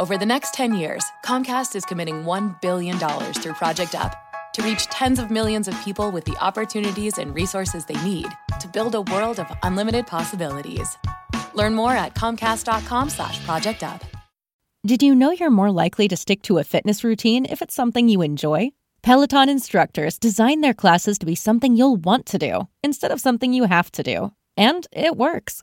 Over the next 10 years, Comcast is committing $1 billion through Project Up to reach tens of millions of people with the opportunities and resources they need to build a world of unlimited possibilities. Learn more at comcast.com slash project up. Did you know you're more likely to stick to a fitness routine if it's something you enjoy? Peloton instructors design their classes to be something you'll want to do instead of something you have to do. And it works.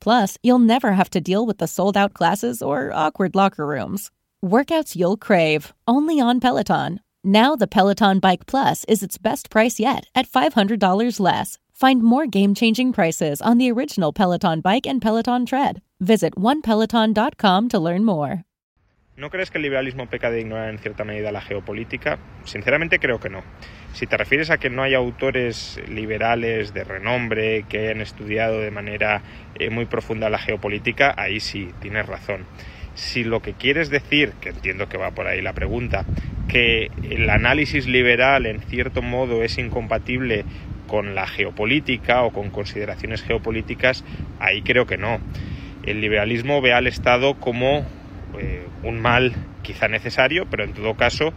Plus, you'll never have to deal with the sold out classes or awkward locker rooms. Workouts you'll crave, only on Peloton. Now the Peloton Bike Plus is its best price yet at $500 less. Find more game changing prices on the original Peloton Bike and Peloton Tread. Visit onepeloton.com to learn more. ¿No crees que el liberalismo peca de ignorar en cierta medida la geopolítica? Sinceramente creo que no. Si te refieres a que no hay autores liberales de renombre que hayan estudiado de manera eh, muy profunda la geopolítica, ahí sí, tienes razón. Si lo que quieres decir, que entiendo que va por ahí la pregunta, que el análisis liberal en cierto modo es incompatible con la geopolítica o con consideraciones geopolíticas, ahí creo que no. El liberalismo ve al Estado como eh, un mal quizá necesario, pero en todo caso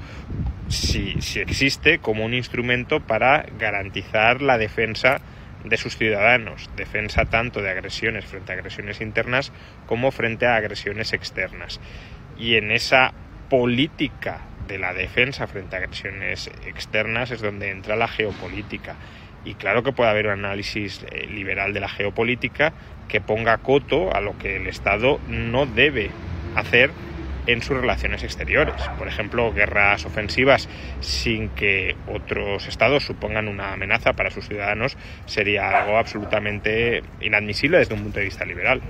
si, existe como un instrumento para garantizar la defensa de sus ciudadanos, defensa tanto de agresiones frente a agresiones internas como frente a agresiones externas. Y en esa política de la defensa frente a agresiones externas es donde entra la geopolítica. Y claro que puede haber un análisis eh, liberal de la geopolítica que ponga coto a lo que el Estado no debe hacer en sus relaciones exteriores. Por ejemplo, guerras ofensivas sin que otros estados supongan una amenaza para sus ciudadanos sería algo absolutamente inadmisible desde un punto de vista liberal.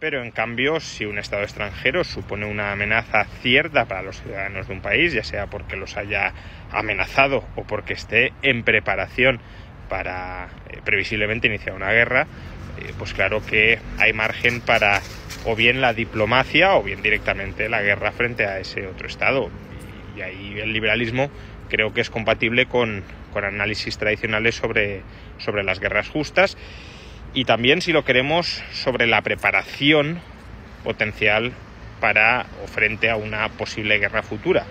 Pero en cambio, si un Estado extranjero supone una amenaza cierta para los ciudadanos de un país, ya sea porque los haya amenazado o porque esté en preparación para eh, previsiblemente iniciar una guerra, pues claro que hay margen para o bien la diplomacia o bien directamente la guerra frente a ese otro Estado. Y ahí el liberalismo creo que es compatible con, con análisis tradicionales sobre, sobre las guerras justas y también, si lo queremos, sobre la preparación potencial para o frente a una posible guerra futura.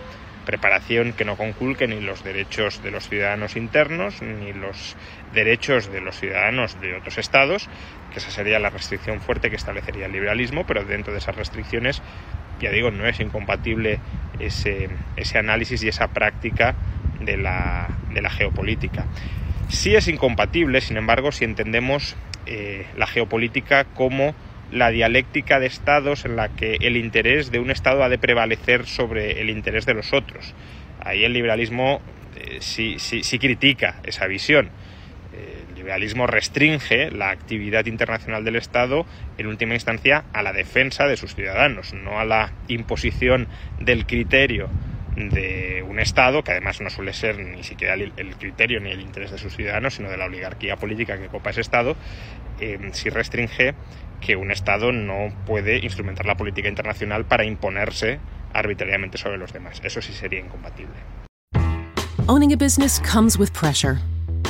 Preparación que no conculque ni los derechos de los ciudadanos internos ni los derechos de los ciudadanos de otros estados, que esa sería la restricción fuerte que establecería el liberalismo, pero dentro de esas restricciones, ya digo, no es incompatible ese, ese análisis y esa práctica de la, de la geopolítica. Sí es incompatible, sin embargo, si entendemos eh, la geopolítica como la dialéctica de estados en la que el interés de un estado ha de prevalecer sobre el interés de los otros. Ahí el liberalismo eh, sí, sí, sí, critica esa visión. Eh, el liberalismo restringe la actividad internacional del Estado en última instancia a la defensa de sus ciudadanos, no a la imposición del criterio de un Estado, que además no suele ser ni siquiera el, criterio ni el interés de sus ciudadanos, sino de la oligarquía política que copa ese Estado, eh, si restringe que un Estado no puede instrumentar la política internacional para imponerse arbitrariamente sobre los demás. Eso sí sería incompatible. Owning a business comes with pressure.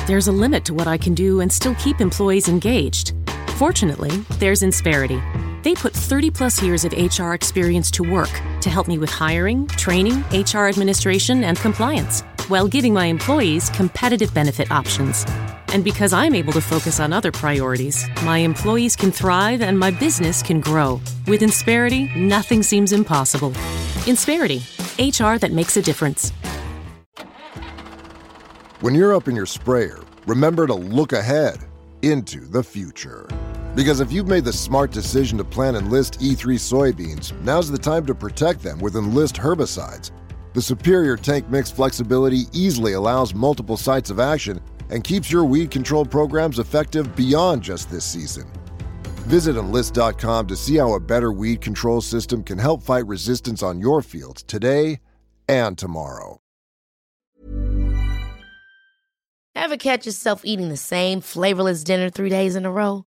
There's a limit to what I can do and still keep employees engaged. Fortunately, there's Insperity. They put 30 plus years of HR experience to work to help me with hiring, training, HR administration, and compliance, while giving my employees competitive benefit options. And because I'm able to focus on other priorities, my employees can thrive and my business can grow. With Insperity, nothing seems impossible. Insperity, HR that makes a difference. When you're up in your sprayer, remember to look ahead into the future. Because if you've made the smart decision to plant Enlist E3 soybeans, now's the time to protect them with Enlist herbicides. The superior tank mix flexibility easily allows multiple sites of action and keeps your weed control programs effective beyond just this season. Visit enlist.com to see how a better weed control system can help fight resistance on your fields today and tomorrow. Ever catch yourself eating the same flavorless dinner three days in a row?